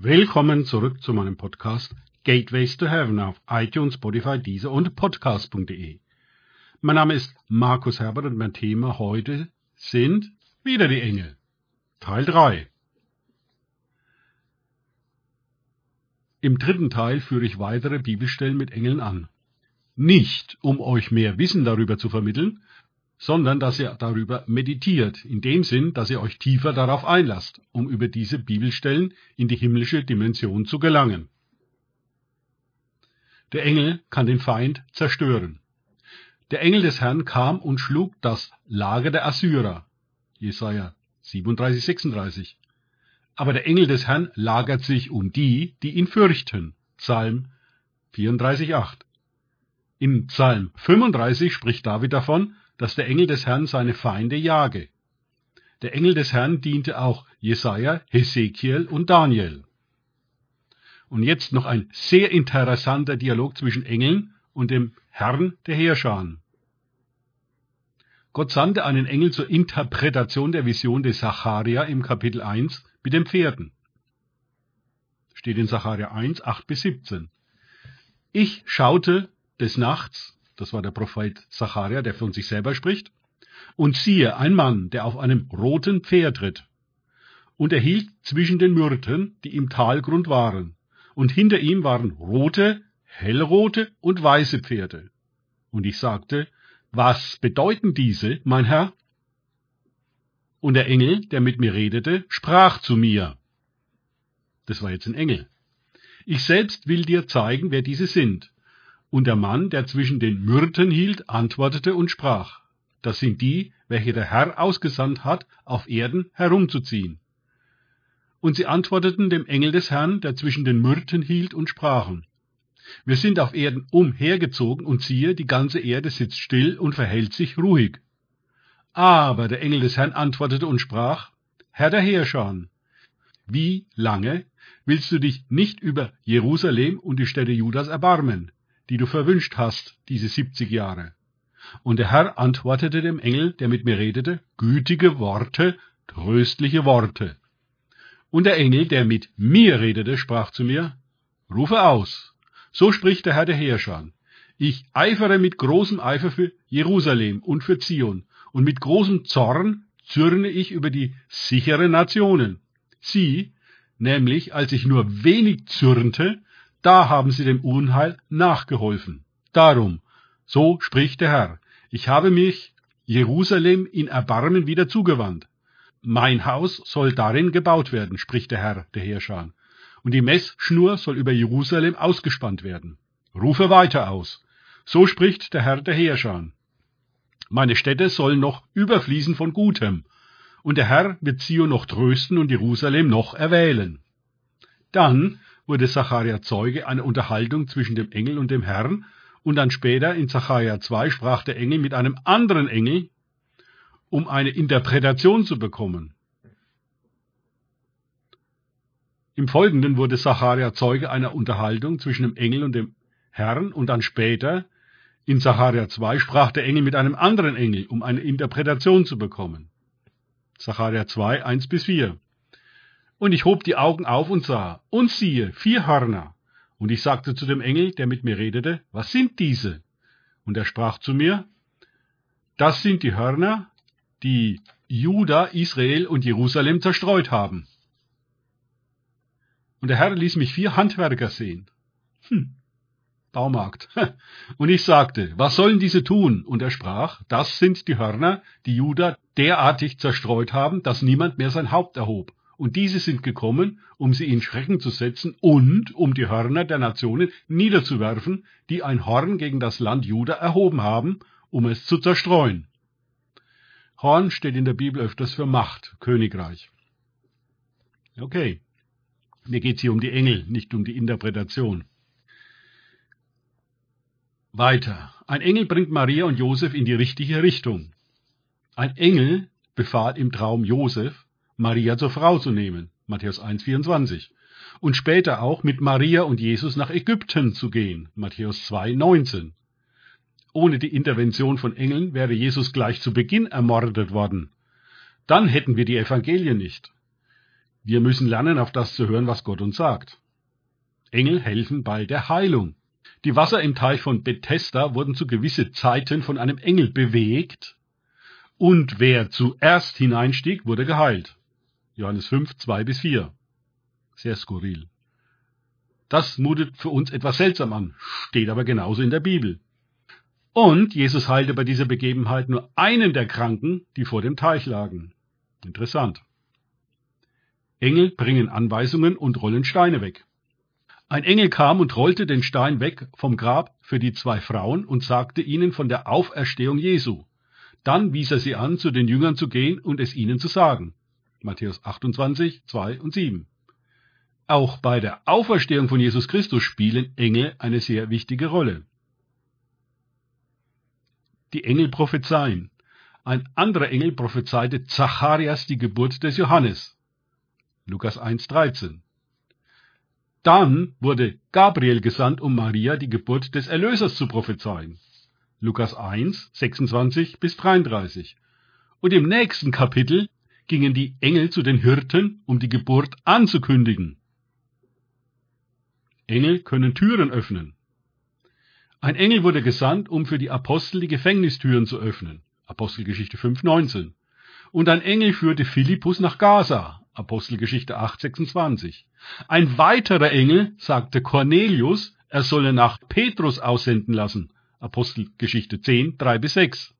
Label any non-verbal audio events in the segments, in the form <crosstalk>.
Willkommen zurück zu meinem Podcast Gateways to Heaven auf iTunes, Spotify, Deezer und Podcast.de. Mein Name ist Markus Herbert und mein Thema heute sind wieder die Engel. Teil 3. Im dritten Teil führe ich weitere Bibelstellen mit Engeln an. Nicht, um euch mehr Wissen darüber zu vermitteln, sondern dass ihr darüber meditiert, in dem Sinn, dass ihr euch tiefer darauf einlasst, um über diese Bibelstellen in die himmlische Dimension zu gelangen. Der Engel kann den Feind zerstören. Der Engel des Herrn kam und schlug das Lager der Assyrer. Jesaja 37, 36. Aber der Engel des Herrn lagert sich um die, die ihn fürchten. Psalm 34, 8. Im Psalm 35 spricht David davon, dass der Engel des Herrn seine Feinde jage. Der Engel des Herrn diente auch Jesaja, Hesekiel und Daniel. Und jetzt noch ein sehr interessanter Dialog zwischen Engeln und dem Herrn der Heerscharen. Gott sandte einen Engel zur Interpretation der Vision des Sacharia im Kapitel 1 mit den Pferden. Steht in Sacharia 1, 8 bis 17. Ich schaute des Nachts das war der Prophet Zacharia, der von sich selber spricht. Und siehe, ein Mann, der auf einem roten Pferd ritt. Und er hielt zwischen den Myrten, die im Talgrund waren. Und hinter ihm waren rote, hellrote und weiße Pferde. Und ich sagte, was bedeuten diese, mein Herr? Und der Engel, der mit mir redete, sprach zu mir. Das war jetzt ein Engel. Ich selbst will dir zeigen, wer diese sind. Und der Mann, der zwischen den Myrten hielt, antwortete und sprach, das sind die, welche der Herr ausgesandt hat, auf Erden herumzuziehen. Und sie antworteten dem Engel des Herrn, der zwischen den Myrten hielt, und sprachen, wir sind auf Erden umhergezogen, und siehe, die ganze Erde sitzt still und verhält sich ruhig. Aber der Engel des Herrn antwortete und sprach, Herr der Heerscharen, wie lange willst du dich nicht über Jerusalem und die Städte Judas erbarmen, die du verwünscht hast, diese siebzig Jahre. Und der Herr antwortete dem Engel, der mit mir redete, gütige Worte, tröstliche Worte. Und der Engel, der mit mir redete, sprach zu mir, rufe aus. So spricht der Herr der Heerschar. Ich eifere mit großem Eifer für Jerusalem und für Zion, und mit großem Zorn zürne ich über die sicheren Nationen. Sie, nämlich als ich nur wenig zürnte, da haben sie dem Unheil nachgeholfen. Darum, so spricht der Herr, ich habe mich Jerusalem in Erbarmen wieder zugewandt. Mein Haus soll darin gebaut werden, spricht der Herr, der Herrscher. Und die Messschnur soll über Jerusalem ausgespannt werden. Rufe weiter aus. So spricht der Herr, der Herrscher. Meine Städte sollen noch überfließen von Gutem. Und der Herr wird Zion noch trösten und Jerusalem noch erwählen. Dann wurde Zacharia Zeuge einer Unterhaltung zwischen dem Engel und dem Herrn, und dann später in Zacharia 2 sprach der Engel mit einem anderen Engel, um eine Interpretation zu bekommen. Im Folgenden wurde Zacharia Zeuge einer Unterhaltung zwischen dem Engel und dem Herrn, und dann später in Zacharia 2 sprach der Engel mit einem anderen Engel, um eine Interpretation zu bekommen. Zacharia 2, 1 bis 4. Und ich hob die Augen auf und sah, und siehe, vier Hörner. Und ich sagte zu dem Engel, der mit mir redete, was sind diese? Und er sprach zu mir, das sind die Hörner, die Juda, Israel und Jerusalem zerstreut haben. Und der Herr ließ mich vier Handwerker sehen. Hm, Baumarkt. <laughs> Und ich sagte, was sollen diese tun? Und er sprach, das sind die Hörner, die Juda derartig zerstreut haben, dass niemand mehr sein Haupt erhob. Und diese sind gekommen, um sie in Schrecken zu setzen und um die Hörner der Nationen niederzuwerfen, die ein Horn gegen das Land Juda erhoben haben, um es zu zerstreuen. Horn steht in der Bibel öfters für Macht, Königreich. Okay. Mir geht es hier um die Engel, nicht um die Interpretation. Weiter. Ein Engel bringt Maria und Josef in die richtige Richtung. Ein Engel befahl im Traum Josef, Maria zur Frau zu nehmen, Matthäus 1,24, und später auch mit Maria und Jesus nach Ägypten zu gehen, Matthäus 2,19. Ohne die Intervention von Engeln wäre Jesus gleich zu Beginn ermordet worden. Dann hätten wir die Evangelien nicht. Wir müssen lernen, auf das zu hören, was Gott uns sagt. Engel helfen bei der Heilung. Die Wasser im Teich von Bethesda wurden zu gewisse Zeiten von einem Engel bewegt, und wer zuerst hineinstieg, wurde geheilt. Johannes 5, 2 bis 4. Sehr skurril. Das mutet für uns etwas seltsam an, steht aber genauso in der Bibel. Und Jesus heilte bei dieser Begebenheit nur einen der Kranken, die vor dem Teich lagen. Interessant. Engel bringen Anweisungen und rollen Steine weg. Ein Engel kam und rollte den Stein weg vom Grab für die zwei Frauen und sagte ihnen von der Auferstehung Jesu. Dann wies er sie an, zu den Jüngern zu gehen und es ihnen zu sagen. Matthäus 28, 2 und 7. Auch bei der Auferstehung von Jesus Christus spielen Engel eine sehr wichtige Rolle. Die Engel prophezeien. Ein anderer Engel prophezeite Zacharias die Geburt des Johannes. Lukas 1,13. Dann wurde Gabriel gesandt, um Maria die Geburt des Erlösers zu prophezeien. Lukas 1, 26 bis 33. Und im nächsten Kapitel gingen die Engel zu den Hirten, um die Geburt anzukündigen. Engel können Türen öffnen. Ein Engel wurde gesandt, um für die Apostel die Gefängnistüren zu öffnen. Apostelgeschichte 5,19. Und ein Engel führte Philippus nach Gaza. Apostelgeschichte 8,26. Ein weiterer Engel sagte Cornelius, er solle nach Petrus aussenden lassen. Apostelgeschichte 10, 3 bis 6.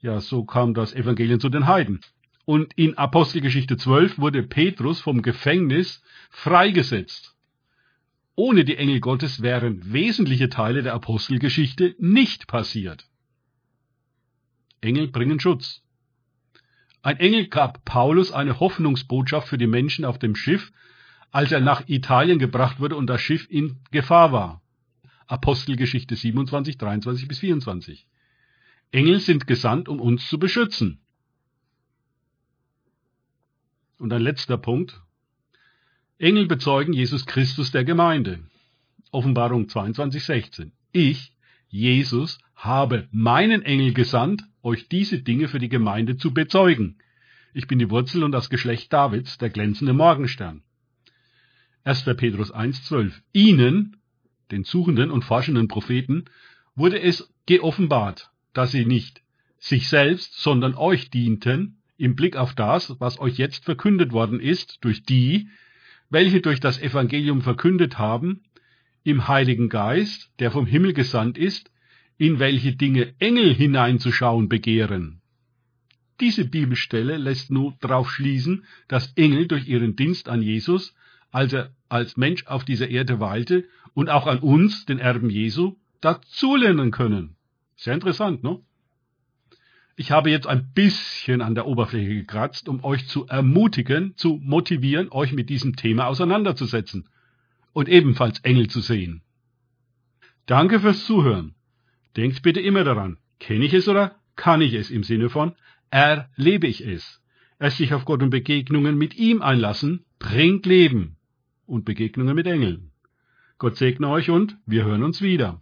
Ja, so kam das Evangelium zu den Heiden. Und in Apostelgeschichte 12 wurde Petrus vom Gefängnis freigesetzt. Ohne die Engel Gottes wären wesentliche Teile der Apostelgeschichte nicht passiert. Engel bringen Schutz. Ein Engel gab Paulus eine Hoffnungsbotschaft für die Menschen auf dem Schiff, als er nach Italien gebracht wurde und das Schiff in Gefahr war. Apostelgeschichte 27, 23 bis 24. Engel sind gesandt, um uns zu beschützen. Und ein letzter Punkt, Engel bezeugen Jesus Christus der Gemeinde. Offenbarung 22, 16. Ich, Jesus, habe meinen Engel gesandt, euch diese Dinge für die Gemeinde zu bezeugen. Ich bin die Wurzel und das Geschlecht Davids, der glänzende Morgenstern. 1. Petrus 1, 12. Ihnen, den suchenden und forschenden Propheten, wurde es geoffenbart, dass sie nicht sich selbst, sondern euch dienten, im Blick auf das, was euch jetzt verkündet worden ist, durch die, welche durch das Evangelium verkündet haben, im Heiligen Geist, der vom Himmel gesandt ist, in welche Dinge Engel hineinzuschauen begehren. Diese Bibelstelle lässt nur darauf schließen, dass Engel durch ihren Dienst an Jesus, als er als Mensch auf dieser Erde weilte, und auch an uns, den Erben Jesu, dazulernen können. Sehr interessant, ne? Ich habe jetzt ein bisschen an der Oberfläche gekratzt, um euch zu ermutigen, zu motivieren, euch mit diesem Thema auseinanderzusetzen und ebenfalls Engel zu sehen. Danke fürs Zuhören. Denkt bitte immer daran, kenne ich es oder kann ich es im Sinne von erlebe ich es. Erst sich auf Gott und Begegnungen mit ihm einlassen, bringt Leben und Begegnungen mit Engeln. Gott segne euch und wir hören uns wieder.